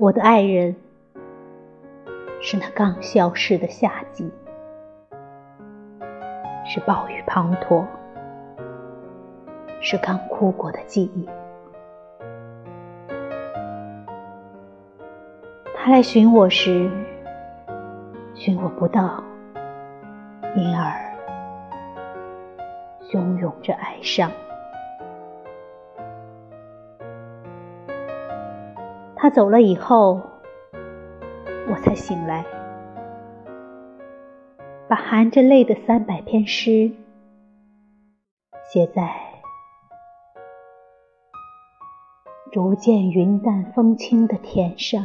我的爱人是那刚消逝的夏季，是暴雨滂沱，是刚哭过的记忆。他来寻我时，寻我不到，因而汹涌着哀伤。他走了以后，我才醒来，把含着泪的三百篇诗写在逐渐云淡风轻的天上。